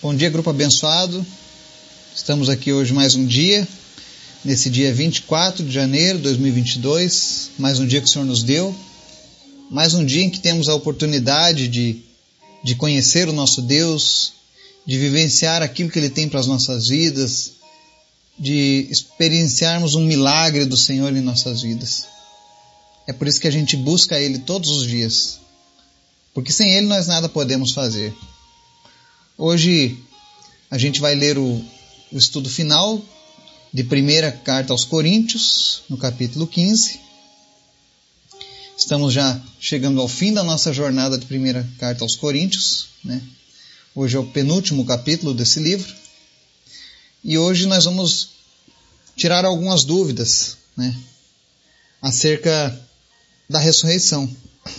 Bom dia, grupo abençoado. Estamos aqui hoje mais um dia, nesse dia 24 de janeiro de 2022, mais um dia que o Senhor nos deu, mais um dia em que temos a oportunidade de, de conhecer o nosso Deus, de vivenciar aquilo que Ele tem para as nossas vidas, de experienciarmos um milagre do Senhor em nossas vidas. É por isso que a gente busca Ele todos os dias, porque sem Ele nós nada podemos fazer. Hoje a gente vai ler o, o estudo final de primeira carta aos Coríntios, no capítulo 15. Estamos já chegando ao fim da nossa jornada de primeira carta aos Coríntios. Né? Hoje é o penúltimo capítulo desse livro. E hoje nós vamos tirar algumas dúvidas né? acerca da ressurreição.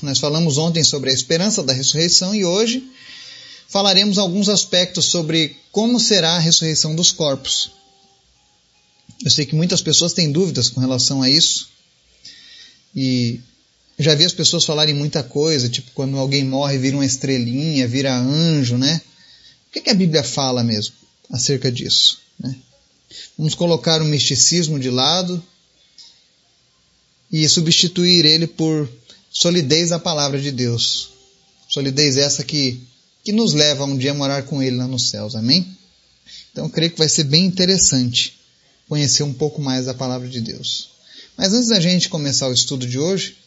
Nós falamos ontem sobre a esperança da ressurreição e hoje falaremos alguns aspectos sobre como será a ressurreição dos corpos. Eu sei que muitas pessoas têm dúvidas com relação a isso. E já vi as pessoas falarem muita coisa, tipo quando alguém morre vira uma estrelinha, vira anjo, né? O que, que a Bíblia fala mesmo acerca disso? Né? Vamos colocar o misticismo de lado e substituir ele por solidez da palavra de Deus. Solidez essa que que nos leva um dia a morar com Ele lá nos céus. Amém? Então eu creio que vai ser bem interessante conhecer um pouco mais da palavra de Deus. Mas antes da gente começar o estudo de hoje,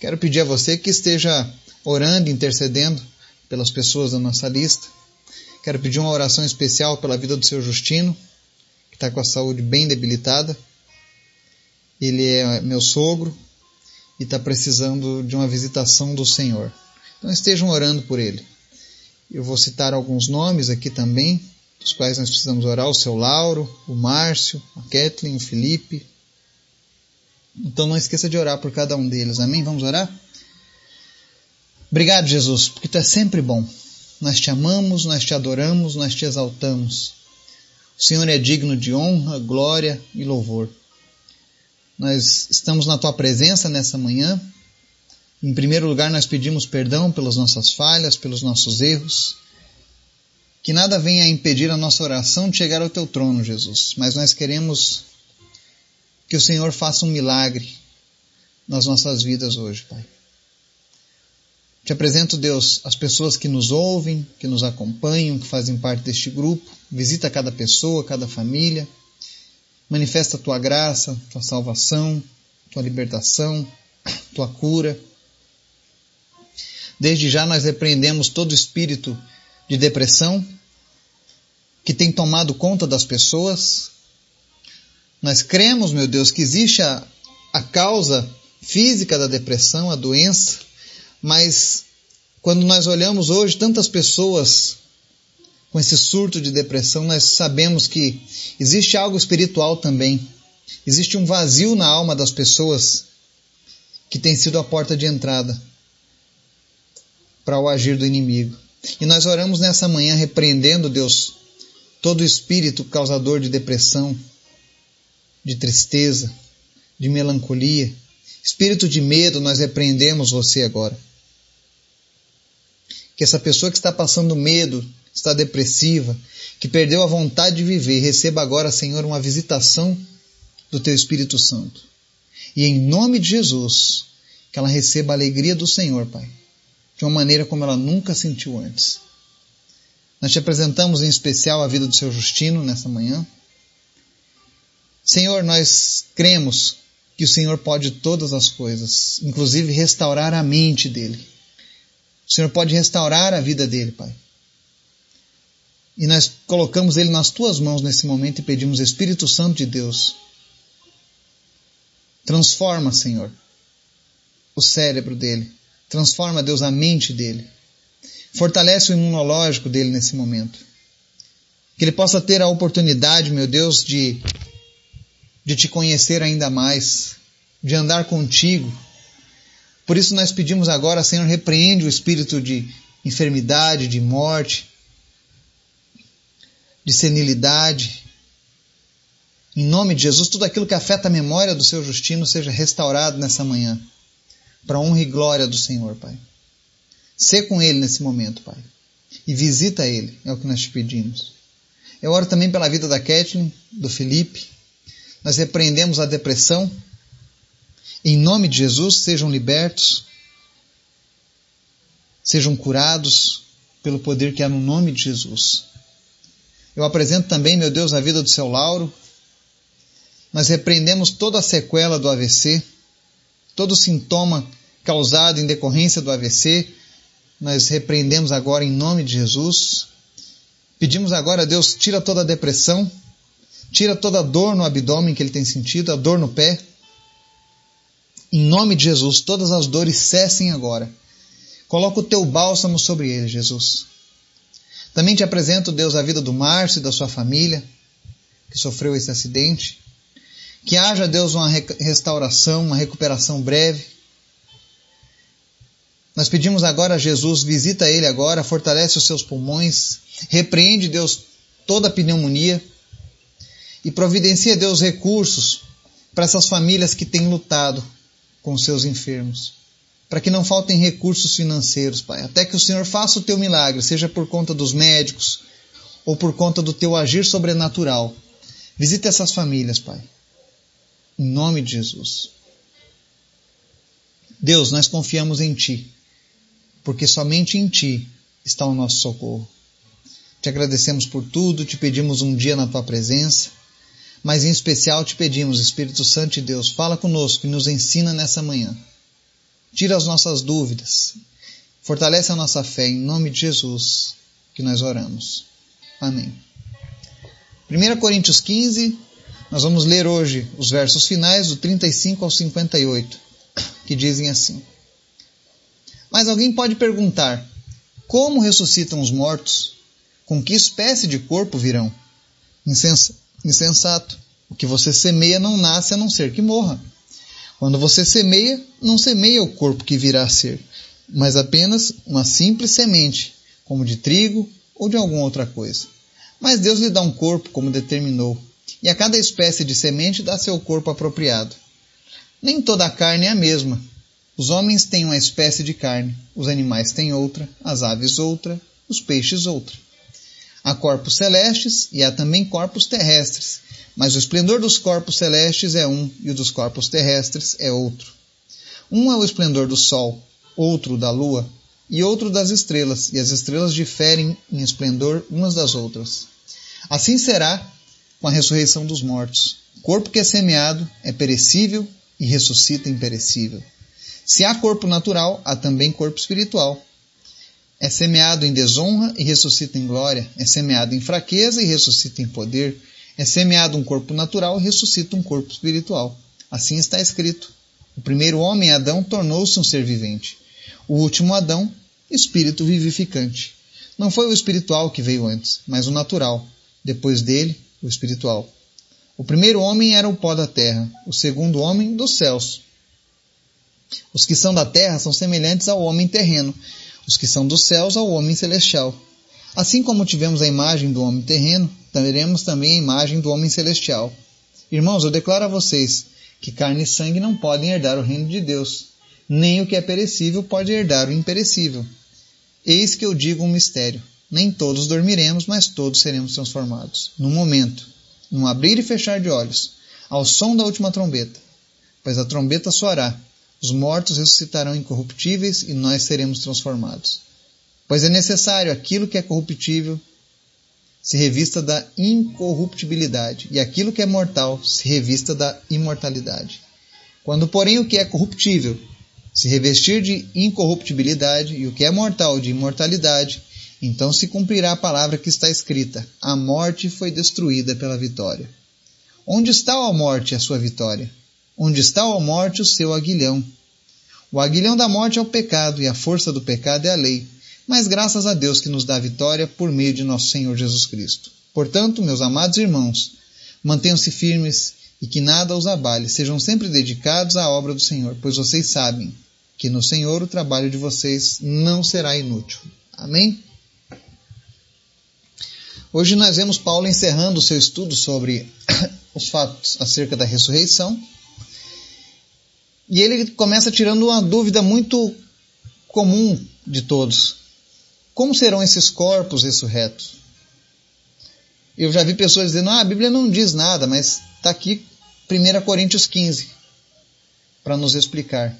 quero pedir a você que esteja orando, intercedendo pelas pessoas da nossa lista. Quero pedir uma oração especial pela vida do seu Justino, que está com a saúde bem debilitada. Ele é meu sogro e está precisando de uma visitação do Senhor. Então estejam orando por ele. Eu vou citar alguns nomes aqui também, dos quais nós precisamos orar: o seu Lauro, o Márcio, a Kathleen, o Felipe. Então não esqueça de orar por cada um deles, amém? Vamos orar? Obrigado, Jesus, porque tu é sempre bom. Nós te amamos, nós te adoramos, nós te exaltamos. O Senhor é digno de honra, glória e louvor. Nós estamos na tua presença nessa manhã em primeiro lugar, nós pedimos perdão pelas nossas falhas, pelos nossos erros. Que nada venha impedir a nossa oração de chegar ao teu trono, Jesus. Mas nós queremos que o Senhor faça um milagre nas nossas vidas hoje, Pai. Te apresento, Deus, as pessoas que nos ouvem, que nos acompanham, que fazem parte deste grupo. Visita cada pessoa, cada família. Manifesta a tua graça, tua salvação, tua libertação, tua cura. Desde já nós repreendemos todo espírito de depressão que tem tomado conta das pessoas. Nós cremos, meu Deus, que existe a, a causa física da depressão, a doença, mas quando nós olhamos hoje tantas pessoas com esse surto de depressão, nós sabemos que existe algo espiritual também. Existe um vazio na alma das pessoas que tem sido a porta de entrada para o agir do inimigo. E nós oramos nessa manhã repreendendo, Deus, todo espírito causador de depressão, de tristeza, de melancolia, espírito de medo, nós repreendemos você agora. Que essa pessoa que está passando medo, está depressiva, que perdeu a vontade de viver, receba agora, Senhor, uma visitação do Teu Espírito Santo. E em nome de Jesus, que ela receba a alegria do Senhor, Pai de uma maneira como ela nunca sentiu antes. Nós te apresentamos em especial a vida do seu Justino nessa manhã. Senhor, nós cremos que o Senhor pode todas as coisas, inclusive restaurar a mente dele. O Senhor pode restaurar a vida dele, Pai. E nós colocamos ele nas tuas mãos nesse momento e pedimos, Espírito Santo de Deus, transforma, Senhor, o cérebro dele, Transforma, Deus, a mente dele. Fortalece o imunológico dele nesse momento. Que ele possa ter a oportunidade, meu Deus, de, de te conhecer ainda mais, de andar contigo. Por isso nós pedimos agora, Senhor, repreende o espírito de enfermidade, de morte, de senilidade. Em nome de Jesus, tudo aquilo que afeta a memória do seu Justino seja restaurado nessa manhã para honra e glória do Senhor, Pai. Sê com ele nesse momento, Pai. e visita ele, é o que nós te pedimos. Eu oro também pela vida da Kathleen, do Felipe. Nós repreendemos a depressão. Em nome de Jesus, sejam libertos, sejam curados pelo poder que há no nome de Jesus. Eu apresento também, meu Deus, a vida do seu Lauro. Nós repreendemos toda a sequela do AVC, todo sintoma causado em decorrência do AVC, nós repreendemos agora em nome de Jesus. Pedimos agora a Deus, tira toda a depressão, tira toda a dor no abdômen que ele tem sentido, a dor no pé. Em nome de Jesus, todas as dores cessem agora. Coloca o teu bálsamo sobre ele, Jesus. Também te apresento, Deus, a vida do Márcio e da sua família, que sofreu esse acidente. Que haja, Deus, uma restauração, uma recuperação breve. Nós pedimos agora a Jesus, visita ele agora, fortalece os seus pulmões, repreende, Deus, toda a pneumonia e providencia, Deus, recursos para essas famílias que têm lutado com seus enfermos. Para que não faltem recursos financeiros, Pai. Até que o Senhor faça o teu milagre, seja por conta dos médicos ou por conta do teu agir sobrenatural. Visita essas famílias, Pai. Em nome de Jesus. Deus, nós confiamos em Ti, porque somente em Ti está o nosso socorro. Te agradecemos por tudo, te pedimos um dia na Tua presença, mas em especial te pedimos, Espírito Santo de Deus, fala conosco e nos ensina nessa manhã. Tira as nossas dúvidas, fortalece a nossa fé, em nome de Jesus que nós oramos. Amém. 1 Coríntios 15, nós vamos ler hoje os versos finais, do 35 ao 58, que dizem assim. Mas alguém pode perguntar: como ressuscitam os mortos? Com que espécie de corpo virão? Insensato. O que você semeia não nasce a não ser que morra. Quando você semeia, não semeia o corpo que virá a ser, mas apenas uma simples semente, como de trigo ou de alguma outra coisa. Mas Deus lhe dá um corpo como determinou, e a cada espécie de semente dá seu corpo apropriado. Nem toda a carne é a mesma. Os homens têm uma espécie de carne, os animais têm outra, as aves outra, os peixes outra. Há corpos celestes e há também corpos terrestres, mas o esplendor dos corpos celestes é um e o dos corpos terrestres é outro. Um é o esplendor do sol, outro da lua e outro das estrelas, e as estrelas diferem em esplendor umas das outras. Assim será com a ressurreição dos mortos. O corpo que é semeado é perecível e ressuscita imperecível. Se há corpo natural, há também corpo espiritual. É semeado em desonra e ressuscita em glória. É semeado em fraqueza e ressuscita em poder. É semeado um corpo natural e ressuscita um corpo espiritual. Assim está escrito. O primeiro homem, Adão, tornou-se um ser vivente. O último Adão, espírito vivificante. Não foi o espiritual que veio antes, mas o natural. Depois dele, o espiritual. O primeiro homem era o pó da terra, o segundo homem dos céus. Os que são da terra são semelhantes ao homem terreno, os que são dos céus ao homem celestial. Assim como tivemos a imagem do homem terreno, teremos também a imagem do homem celestial. Irmãos, eu declaro a vocês que carne e sangue não podem herdar o reino de Deus, nem o que é perecível pode herdar o imperecível. Eis que eu digo um mistério. Nem todos dormiremos, mas todos seremos transformados. No momento, num abrir e fechar de olhos, ao som da última trombeta. Pois a trombeta soará, os mortos ressuscitarão incorruptíveis e nós seremos transformados. Pois é necessário aquilo que é corruptível se revista da incorruptibilidade, e aquilo que é mortal se revista da imortalidade. Quando, porém, o que é corruptível se revestir de incorruptibilidade e o que é mortal de imortalidade, então se cumprirá a palavra que está escrita: a morte foi destruída pela vitória. Onde está a morte, a sua vitória? Onde está a morte, o seu aguilhão? O aguilhão da morte é o pecado, e a força do pecado é a lei. Mas graças a Deus que nos dá a vitória por meio de nosso Senhor Jesus Cristo. Portanto, meus amados irmãos, mantenham-se firmes e que nada os abale, sejam sempre dedicados à obra do Senhor, pois vocês sabem que no Senhor o trabalho de vocês não será inútil. Amém? Hoje nós vemos Paulo encerrando o seu estudo sobre os fatos acerca da ressurreição. E ele começa tirando uma dúvida muito comum de todos. como serão esses corpos ressurretos? Eu já vi pessoas dizendo, ah, a Bíblia não diz nada, mas está aqui 1 Coríntios 15 para nos explicar.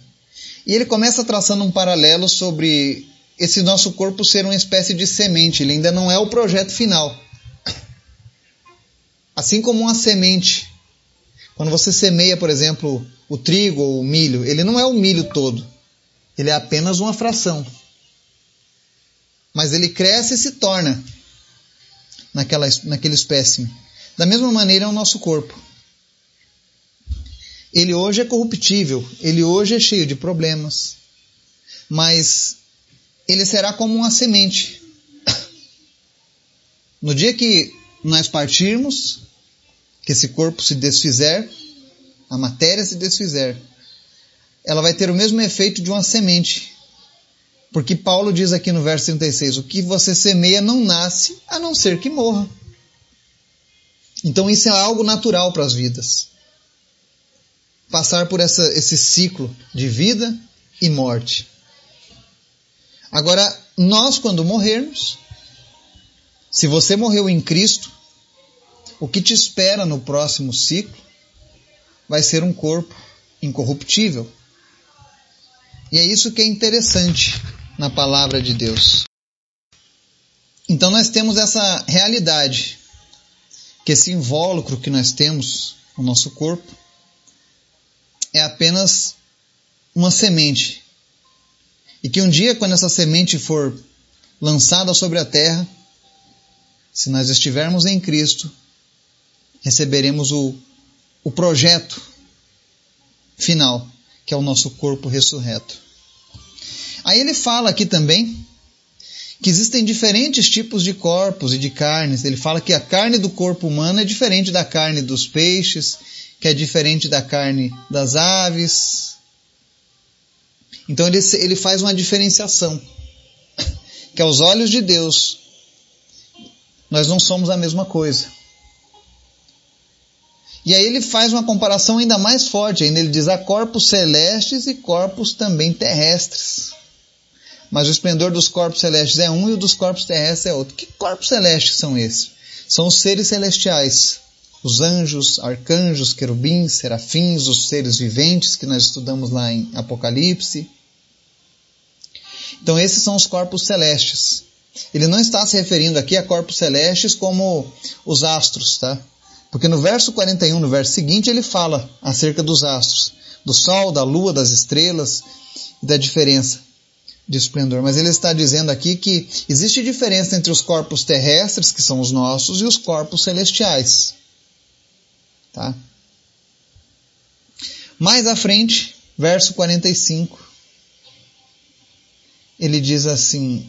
E ele começa traçando um paralelo sobre esse nosso corpo ser uma espécie de semente, ele ainda não é o projeto final. Assim como uma semente, quando você semeia, por exemplo, o trigo ou o milho, ele não é o milho todo, ele é apenas uma fração. Mas ele cresce e se torna naquela, naquele espécime. Da mesma maneira é o nosso corpo. Ele hoje é corruptível, ele hoje é cheio de problemas, mas ele será como uma semente. No dia que nós partirmos, que esse corpo se desfizer, a matéria se desfizer, ela vai ter o mesmo efeito de uma semente. Porque Paulo diz aqui no verso 36: O que você semeia não nasce a não ser que morra. Então isso é algo natural para as vidas passar por essa, esse ciclo de vida e morte. Agora, nós, quando morrermos, se você morreu em Cristo, o que te espera no próximo ciclo vai ser um corpo incorruptível. E é isso que é interessante na palavra de Deus. Então nós temos essa realidade, que esse invólucro que nós temos no nosso corpo é apenas uma semente. E que um dia, quando essa semente for lançada sobre a terra, se nós estivermos em Cristo, receberemos o, o projeto final, que é o nosso corpo ressurreto. Aí ele fala aqui também que existem diferentes tipos de corpos e de carnes. Ele fala que a carne do corpo humano é diferente da carne dos peixes, que é diferente da carne das aves. Então ele, ele faz uma diferenciação. Que aos olhos de Deus, nós não somos a mesma coisa. E aí ele faz uma comparação ainda mais forte, ainda ele diz há corpos celestes e corpos também terrestres. Mas o esplendor dos corpos celestes é um e o dos corpos terrestres é outro. Que corpos celestes são esses? São os seres celestiais os anjos, arcanjos, querubins, serafins, os seres viventes que nós estudamos lá em Apocalipse. Então esses são os corpos celestes. Ele não está se referindo aqui a corpos celestes como os astros, tá? Porque no verso 41, no verso seguinte, ele fala acerca dos astros, do sol, da lua, das estrelas e da diferença de esplendor. Mas ele está dizendo aqui que existe diferença entre os corpos terrestres, que são os nossos, e os corpos celestiais. Tá? Mais à frente, verso 45, ele diz assim,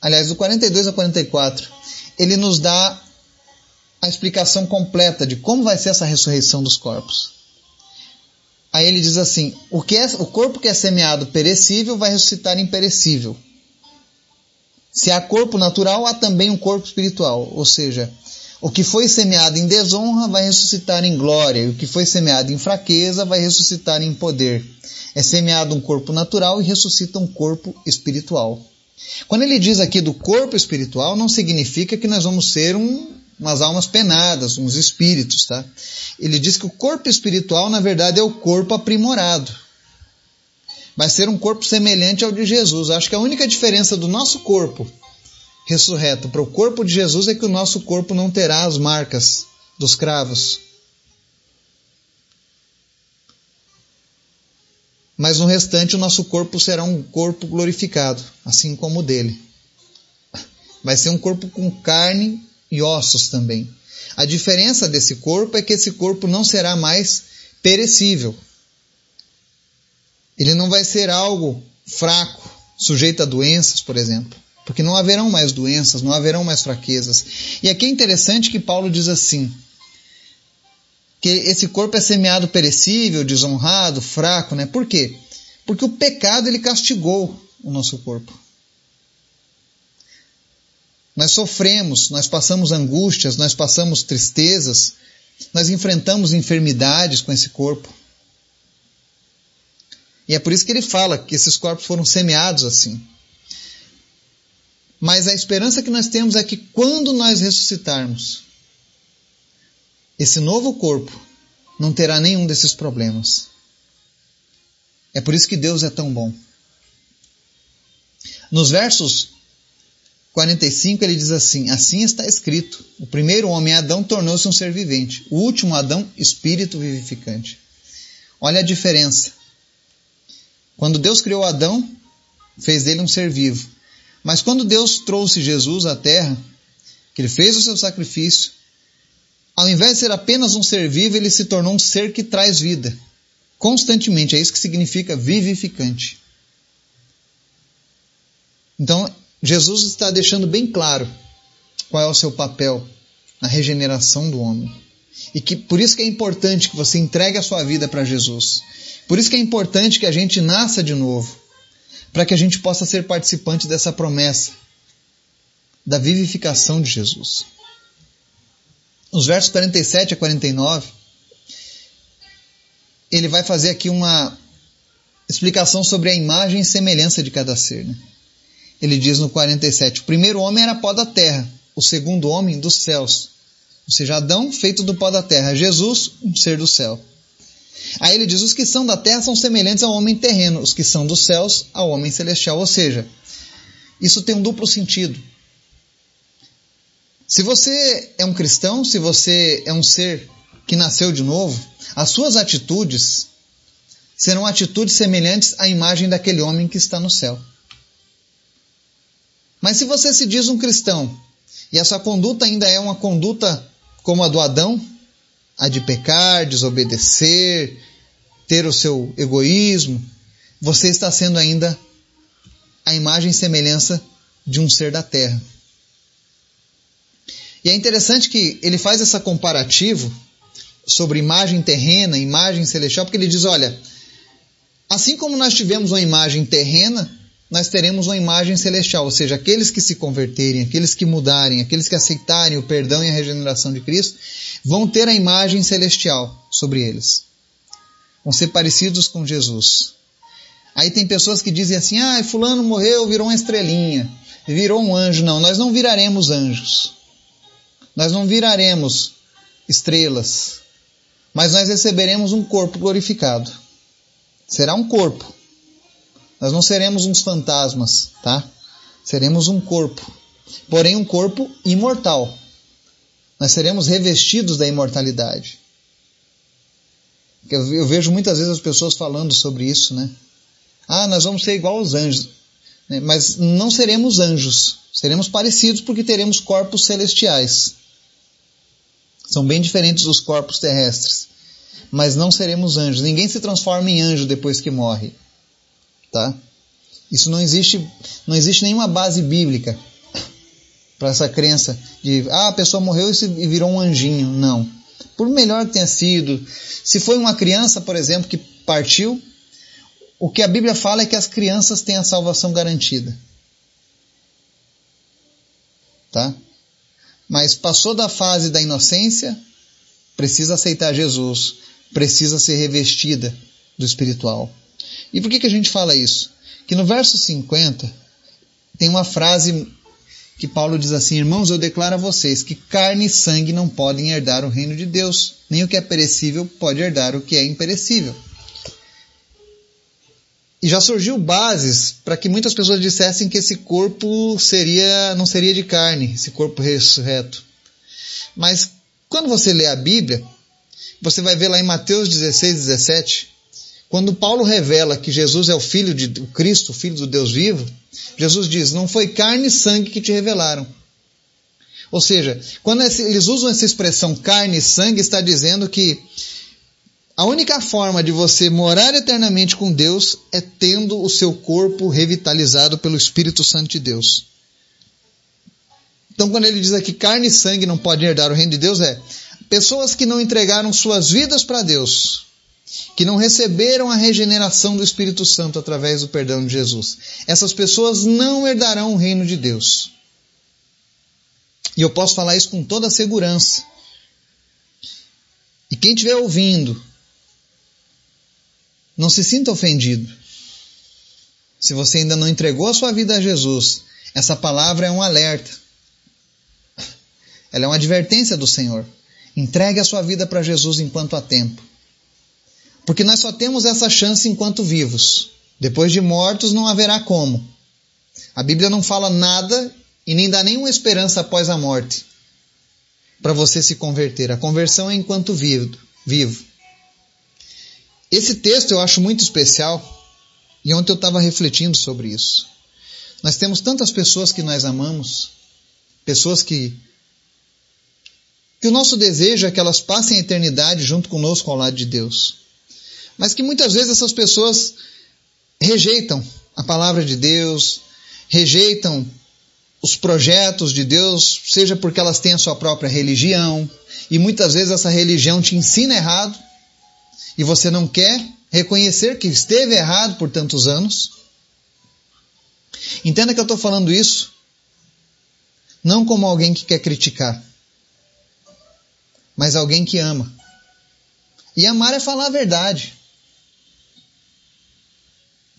aliás, do 42 a 44, ele nos dá a explicação completa de como vai ser essa ressurreição dos corpos. Aí ele diz assim: o, que é, o corpo que é semeado perecível vai ressuscitar imperecível. Se há corpo natural, há também um corpo espiritual. Ou seja, o que foi semeado em desonra vai ressuscitar em glória, e o que foi semeado em fraqueza vai ressuscitar em poder. É semeado um corpo natural e ressuscita um corpo espiritual. Quando ele diz aqui do corpo espiritual, não significa que nós vamos ser um, umas almas penadas, uns espíritos, tá? Ele diz que o corpo espiritual, na verdade, é o corpo aprimorado. Vai ser um corpo semelhante ao de Jesus. Acho que a única diferença do nosso corpo ressurreto para o corpo de Jesus é que o nosso corpo não terá as marcas dos cravos. Mas no restante o nosso corpo será um corpo glorificado, assim como o dele. Vai ser um corpo com carne e ossos também. A diferença desse corpo é que esse corpo não será mais perecível. Ele não vai ser algo fraco, sujeito a doenças, por exemplo porque não haverão mais doenças, não haverão mais fraquezas. E aqui é interessante que Paulo diz assim: que esse corpo é semeado perecível, desonrado, fraco, né? Por quê? Porque o pecado ele castigou o nosso corpo. Nós sofremos, nós passamos angústias, nós passamos tristezas, nós enfrentamos enfermidades com esse corpo. E é por isso que ele fala que esses corpos foram semeados assim. Mas a esperança que nós temos é que quando nós ressuscitarmos, esse novo corpo não terá nenhum desses problemas. É por isso que Deus é tão bom. Nos versos 45 ele diz assim: Assim está escrito: O primeiro homem, Adão, tornou-se um ser vivente. O último, Adão, espírito vivificante. Olha a diferença. Quando Deus criou Adão, fez dele um ser vivo. Mas quando Deus trouxe Jesus à terra, que ele fez o seu sacrifício, ao invés de ser apenas um ser vivo, ele se tornou um ser que traz vida. Constantemente, é isso que significa vivificante. Então, Jesus está deixando bem claro qual é o seu papel na regeneração do homem. E que por isso que é importante que você entregue a sua vida para Jesus. Por isso que é importante que a gente nasça de novo, para que a gente possa ser participante dessa promessa da vivificação de Jesus. Os versos 47 a 49, ele vai fazer aqui uma explicação sobre a imagem e semelhança de cada ser. Né? ele diz no 47: O primeiro homem era pó da terra, o segundo homem dos céus. Ou seja, Adão feito do pó da terra, Jesus, um ser do céu. Aí ele diz: os que são da terra são semelhantes ao homem terreno, os que são dos céus ao homem celestial. Ou seja, isso tem um duplo sentido. Se você é um cristão, se você é um ser que nasceu de novo, as suas atitudes serão atitudes semelhantes à imagem daquele homem que está no céu. Mas se você se diz um cristão e essa conduta ainda é uma conduta como a do Adão, a de pecar, desobedecer, ter o seu egoísmo, você está sendo ainda a imagem e semelhança de um ser da terra. E é interessante que ele faz essa comparativo sobre imagem terrena, imagem celestial, porque ele diz: olha, assim como nós tivemos uma imagem terrena, nós teremos uma imagem celestial, ou seja, aqueles que se converterem, aqueles que mudarem, aqueles que aceitarem o perdão e a regeneração de Cristo, vão ter a imagem celestial sobre eles. Vão ser parecidos com Jesus. Aí tem pessoas que dizem assim: ah, Fulano morreu, virou uma estrelinha, virou um anjo. Não, nós não viraremos anjos. Nós não viraremos estrelas. Mas nós receberemos um corpo glorificado. Será um corpo nós não seremos uns fantasmas, tá? Seremos um corpo, porém um corpo imortal. Nós seremos revestidos da imortalidade. Eu, vejo muitas vezes as pessoas falando sobre isso, né? Ah, nós vamos ser igual aos anjos. Né? Mas não seremos anjos. Seremos parecidos porque teremos corpos celestiais. São bem diferentes dos corpos terrestres. Mas não seremos anjos. Ninguém se transforma em anjo depois que morre tá? Isso não existe, não existe nenhuma base bíblica para essa crença de ah, a pessoa morreu e virou um anjinho. Não. Por melhor que tenha sido, se foi uma criança, por exemplo, que partiu, o que a Bíblia fala é que as crianças têm a salvação garantida. Tá? Mas passou da fase da inocência, precisa aceitar Jesus, precisa ser revestida do espiritual. E por que, que a gente fala isso? Que no verso 50 tem uma frase que Paulo diz assim: Irmãos, eu declaro a vocês que carne e sangue não podem herdar o reino de Deus, nem o que é perecível pode herdar o que é imperecível. E já surgiu bases para que muitas pessoas dissessem que esse corpo seria não seria de carne, esse corpo ressurreto. Mas quando você lê a Bíblia, você vai ver lá em Mateus 16, 17, quando Paulo revela que Jesus é o Filho de o Cristo, o Filho do Deus vivo, Jesus diz: Não foi carne e sangue que te revelaram. Ou seja, quando eles usam essa expressão carne e sangue, está dizendo que a única forma de você morar eternamente com Deus é tendo o seu corpo revitalizado pelo Espírito Santo de Deus. Então, quando ele diz aqui carne e sangue não podem herdar o reino de Deus, é pessoas que não entregaram suas vidas para Deus, que não receberam a regeneração do Espírito Santo através do perdão de Jesus. Essas pessoas não herdarão o reino de Deus. E eu posso falar isso com toda segurança. E quem estiver ouvindo, não se sinta ofendido. Se você ainda não entregou a sua vida a Jesus, Essa palavra é um alerta. Ela é uma advertência do Senhor. Entregue a sua vida para Jesus enquanto há tempo. Porque nós só temos essa chance enquanto vivos. Depois de mortos não haverá como. A Bíblia não fala nada e nem dá nenhuma esperança após a morte para você se converter. A conversão é enquanto vivo. vivo. Esse texto eu acho muito especial e ontem eu estava refletindo sobre isso. Nós temos tantas pessoas que nós amamos, pessoas que que o nosso desejo é que elas passem a eternidade junto conosco ao lado de Deus. Mas que muitas vezes essas pessoas rejeitam a palavra de Deus, rejeitam os projetos de Deus, seja porque elas têm a sua própria religião, e muitas vezes essa religião te ensina errado, e você não quer reconhecer que esteve errado por tantos anos. Entenda que eu estou falando isso não como alguém que quer criticar, mas alguém que ama. E amar é falar a verdade.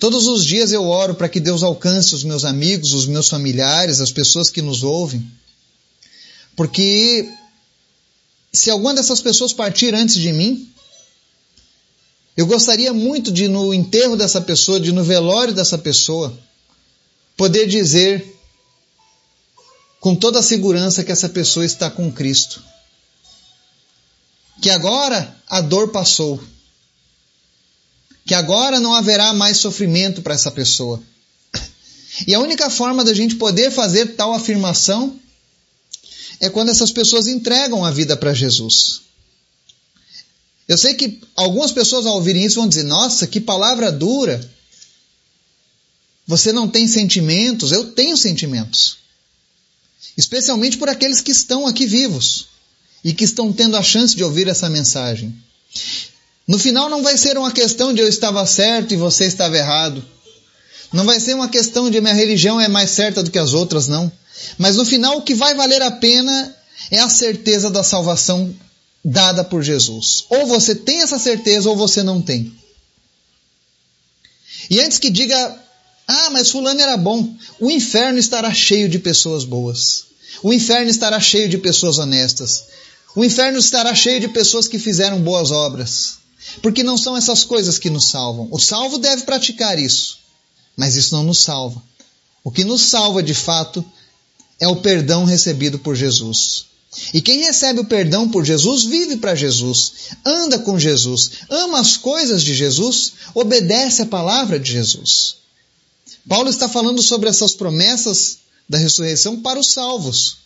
Todos os dias eu oro para que Deus alcance os meus amigos, os meus familiares, as pessoas que nos ouvem. Porque se alguma dessas pessoas partir antes de mim, eu gostaria muito de, no enterro dessa pessoa, de no velório dessa pessoa, poder dizer com toda a segurança que essa pessoa está com Cristo. Que agora a dor passou que agora não haverá mais sofrimento para essa pessoa. E a única forma da gente poder fazer tal afirmação é quando essas pessoas entregam a vida para Jesus. Eu sei que algumas pessoas ao ouvirem isso vão dizer: Nossa, que palavra dura. Você não tem sentimentos? Eu tenho sentimentos. Especialmente por aqueles que estão aqui vivos e que estão tendo a chance de ouvir essa mensagem. No final não vai ser uma questão de eu estava certo e você estava errado. Não vai ser uma questão de minha religião é mais certa do que as outras, não. Mas no final o que vai valer a pena é a certeza da salvação dada por Jesus. Ou você tem essa certeza ou você não tem. E antes que diga, ah, mas fulano era bom, o inferno estará cheio de pessoas boas. O inferno estará cheio de pessoas honestas. O inferno estará cheio de pessoas que fizeram boas obras. Porque não são essas coisas que nos salvam. O salvo deve praticar isso, mas isso não nos salva. O que nos salva de fato é o perdão recebido por Jesus. E quem recebe o perdão por Jesus vive para Jesus, anda com Jesus, ama as coisas de Jesus, obedece a palavra de Jesus. Paulo está falando sobre essas promessas da ressurreição para os salvos.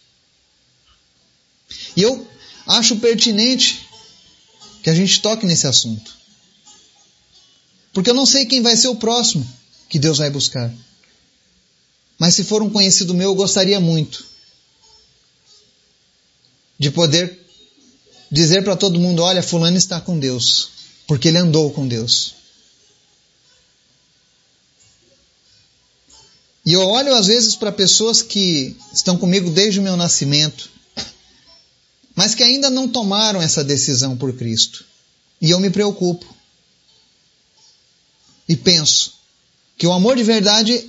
E eu acho pertinente que a gente toque nesse assunto. Porque eu não sei quem vai ser o próximo que Deus vai buscar. Mas se for um conhecido meu, eu gostaria muito de poder dizer para todo mundo: olha, Fulano está com Deus, porque ele andou com Deus. E eu olho às vezes para pessoas que estão comigo desde o meu nascimento, mas que ainda não tomaram essa decisão por Cristo. E eu me preocupo. E penso que o amor de verdade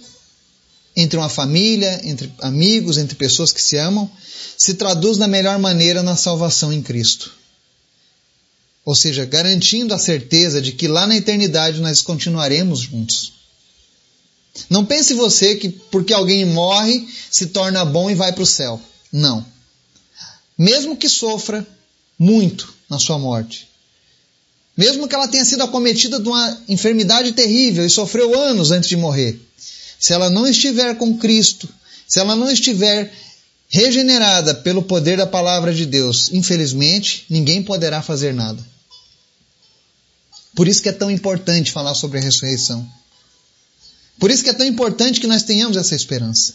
entre uma família, entre amigos, entre pessoas que se amam, se traduz da melhor maneira na salvação em Cristo. Ou seja, garantindo a certeza de que lá na eternidade nós continuaremos juntos. Não pense você que porque alguém morre se torna bom e vai para o céu. Não mesmo que sofra muito na sua morte, mesmo que ela tenha sido acometida de uma enfermidade terrível e sofreu anos antes de morrer, se ela não estiver com Cristo, se ela não estiver regenerada pelo poder da palavra de Deus, infelizmente, ninguém poderá fazer nada. Por isso que é tão importante falar sobre a ressurreição. Por isso que é tão importante que nós tenhamos essa esperança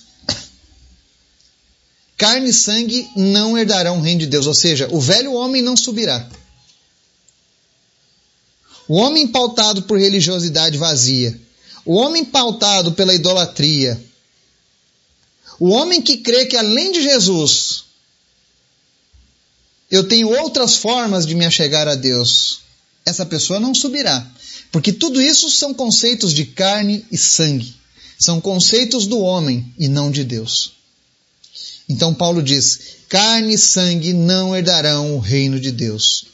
carne e sangue não herdarão o reino de Deus, ou seja, o velho homem não subirá. O homem pautado por religiosidade vazia, o homem pautado pela idolatria, o homem que crê que além de Jesus eu tenho outras formas de me achegar a Deus, essa pessoa não subirá. Porque tudo isso são conceitos de carne e sangue. são conceitos do homem e não de Deus. Então Paulo diz: carne e sangue não herdarão o reino de Deus.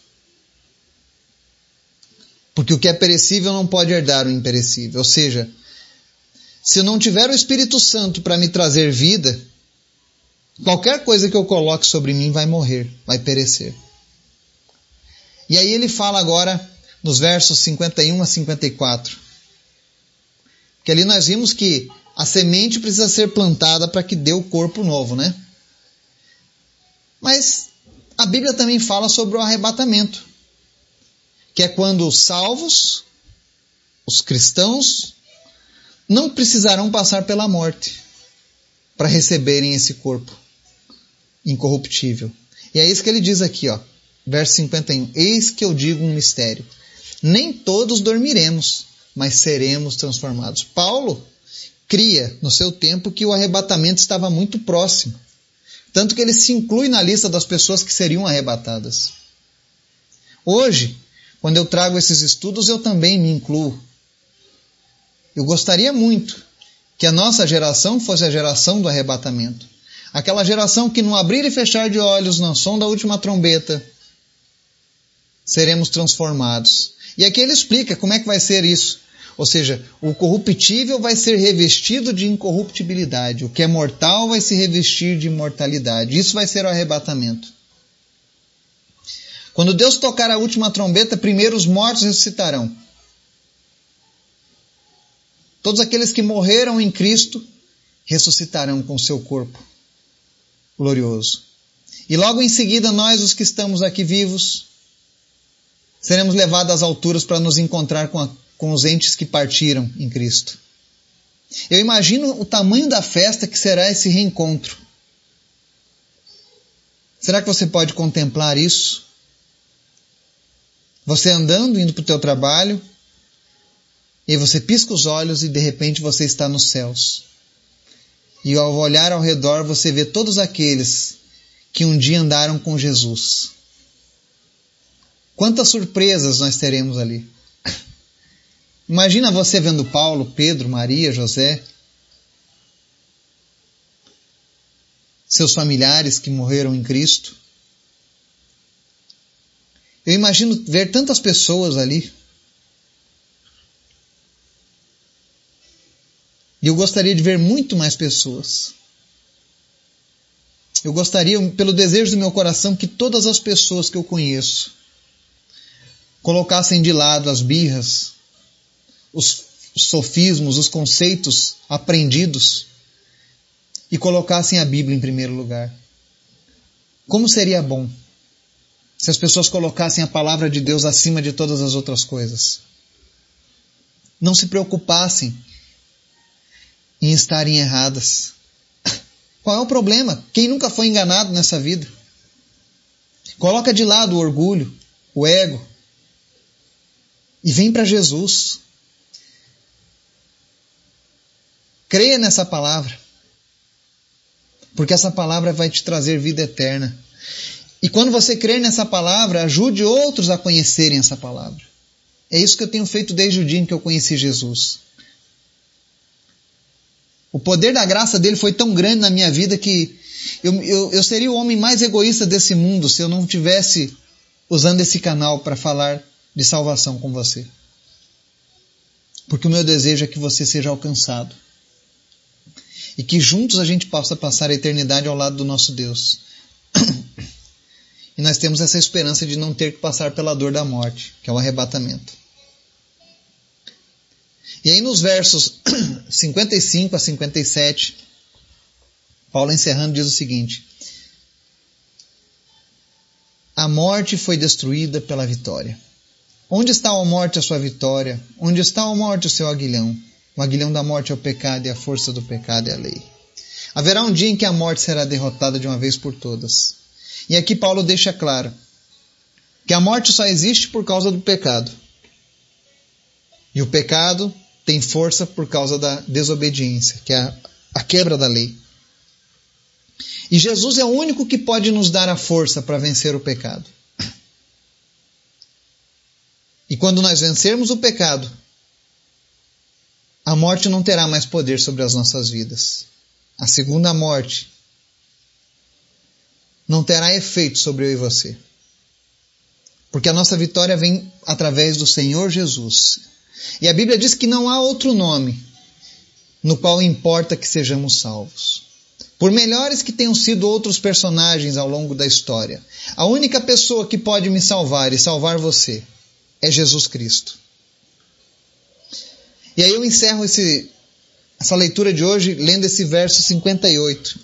Porque o que é perecível não pode herdar o imperecível. Ou seja, se eu não tiver o Espírito Santo para me trazer vida, qualquer coisa que eu coloque sobre mim vai morrer, vai perecer. E aí ele fala agora nos versos 51 a 54. Que ali nós vimos que a semente precisa ser plantada para que dê o corpo novo, né? Mas a Bíblia também fala sobre o arrebatamento, que é quando os salvos, os cristãos, não precisarão passar pela morte para receberem esse corpo incorruptível. E é isso que ele diz aqui, ó, verso 51. Eis que eu digo um mistério. Nem todos dormiremos, mas seremos transformados. Paulo cria no seu tempo que o arrebatamento estava muito próximo. Tanto que ele se inclui na lista das pessoas que seriam arrebatadas. Hoje, quando eu trago esses estudos, eu também me incluo. Eu gostaria muito que a nossa geração fosse a geração do arrebatamento. Aquela geração que no abrir e fechar de olhos, no som da última trombeta, seremos transformados. E aqui ele explica como é que vai ser isso. Ou seja, o corruptível vai ser revestido de incorruptibilidade, o que é mortal vai se revestir de imortalidade. Isso vai ser o arrebatamento. Quando Deus tocar a última trombeta, primeiro os mortos ressuscitarão. Todos aqueles que morreram em Cristo ressuscitarão com seu corpo glorioso. E logo em seguida, nós, os que estamos aqui vivos, seremos levados às alturas para nos encontrar com, a, com os entes que partiram em Cristo. Eu imagino o tamanho da festa que será esse reencontro. Será que você pode contemplar isso? Você andando, indo para o teu trabalho, e você pisca os olhos e de repente você está nos céus. E ao olhar ao redor você vê todos aqueles que um dia andaram com Jesus. Quantas surpresas nós teremos ali. Imagina você vendo Paulo, Pedro, Maria, José, seus familiares que morreram em Cristo. Eu imagino ver tantas pessoas ali. E eu gostaria de ver muito mais pessoas. Eu gostaria, pelo desejo do meu coração, que todas as pessoas que eu conheço colocassem de lado as birras, os sofismos, os conceitos aprendidos e colocassem a Bíblia em primeiro lugar. Como seria bom se as pessoas colocassem a palavra de Deus acima de todas as outras coisas? Não se preocupassem em estarem erradas. Qual é o problema? Quem nunca foi enganado nessa vida? Coloca de lado o orgulho, o ego e vem para Jesus. Creia nessa palavra, porque essa palavra vai te trazer vida eterna. E quando você crer nessa palavra, ajude outros a conhecerem essa palavra. É isso que eu tenho feito desde o dia em que eu conheci Jesus. O poder da graça dele foi tão grande na minha vida que eu, eu, eu seria o homem mais egoísta desse mundo se eu não tivesse usando esse canal para falar de salvação com você. Porque o meu desejo é que você seja alcançado. E que juntos a gente possa passar a eternidade ao lado do nosso Deus. E nós temos essa esperança de não ter que passar pela dor da morte, que é o arrebatamento. E aí nos versos 55 a 57, Paulo encerrando diz o seguinte: A morte foi destruída pela vitória. Onde está a morte a sua vitória? Onde está a morte o seu aguilhão? O aguilhão da morte é o pecado e a força do pecado é a lei. Haverá um dia em que a morte será derrotada de uma vez por todas. E aqui Paulo deixa claro que a morte só existe por causa do pecado. E o pecado tem força por causa da desobediência, que é a, a quebra da lei. E Jesus é o único que pode nos dar a força para vencer o pecado. E quando nós vencermos o pecado, a morte não terá mais poder sobre as nossas vidas. A segunda morte não terá efeito sobre eu e você. Porque a nossa vitória vem através do Senhor Jesus. E a Bíblia diz que não há outro nome no qual importa que sejamos salvos. Por melhores que tenham sido outros personagens ao longo da história, a única pessoa que pode me salvar e salvar você é Jesus Cristo. E aí eu encerro esse, essa leitura de hoje lendo esse verso 58.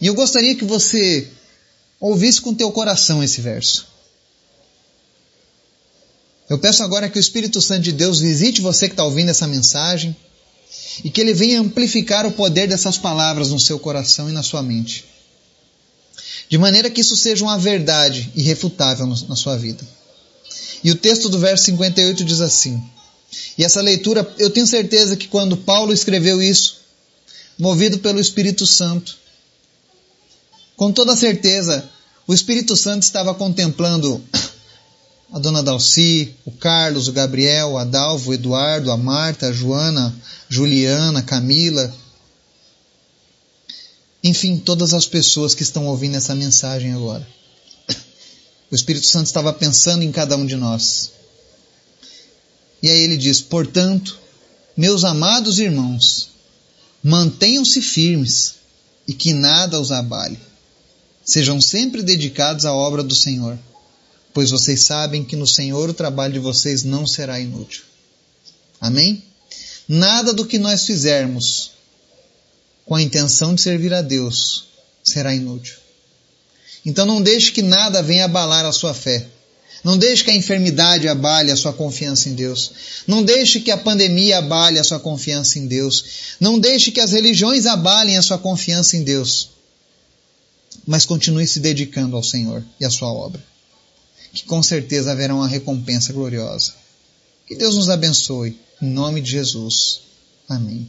E eu gostaria que você ouvisse com teu coração esse verso. Eu peço agora que o Espírito Santo de Deus visite você que está ouvindo essa mensagem e que ele venha amplificar o poder dessas palavras no seu coração e na sua mente. De maneira que isso seja uma verdade irrefutável na sua vida. E o texto do verso 58 diz assim: e essa leitura, eu tenho certeza que quando Paulo escreveu isso, movido pelo Espírito Santo, com toda certeza, o Espírito Santo estava contemplando a dona Dalci, o Carlos, o Gabriel, o Adalvo, o Eduardo, a Marta, a Joana, Juliana, Camila, enfim, todas as pessoas que estão ouvindo essa mensagem agora. O Espírito Santo estava pensando em cada um de nós. E aí ele diz: Portanto, meus amados irmãos, mantenham-se firmes e que nada os abale. Sejam sempre dedicados à obra do Senhor, pois vocês sabem que no Senhor o trabalho de vocês não será inútil. Amém? Nada do que nós fizermos com a intenção de servir a Deus será inútil. Então não deixe que nada venha abalar a sua fé. Não deixe que a enfermidade abale a sua confiança em Deus. Não deixe que a pandemia abale a sua confiança em Deus. Não deixe que as religiões abalem a sua confiança em Deus. Mas continue se dedicando ao Senhor e à sua obra. Que com certeza haverá uma recompensa gloriosa. Que Deus nos abençoe. Em nome de Jesus. Amém.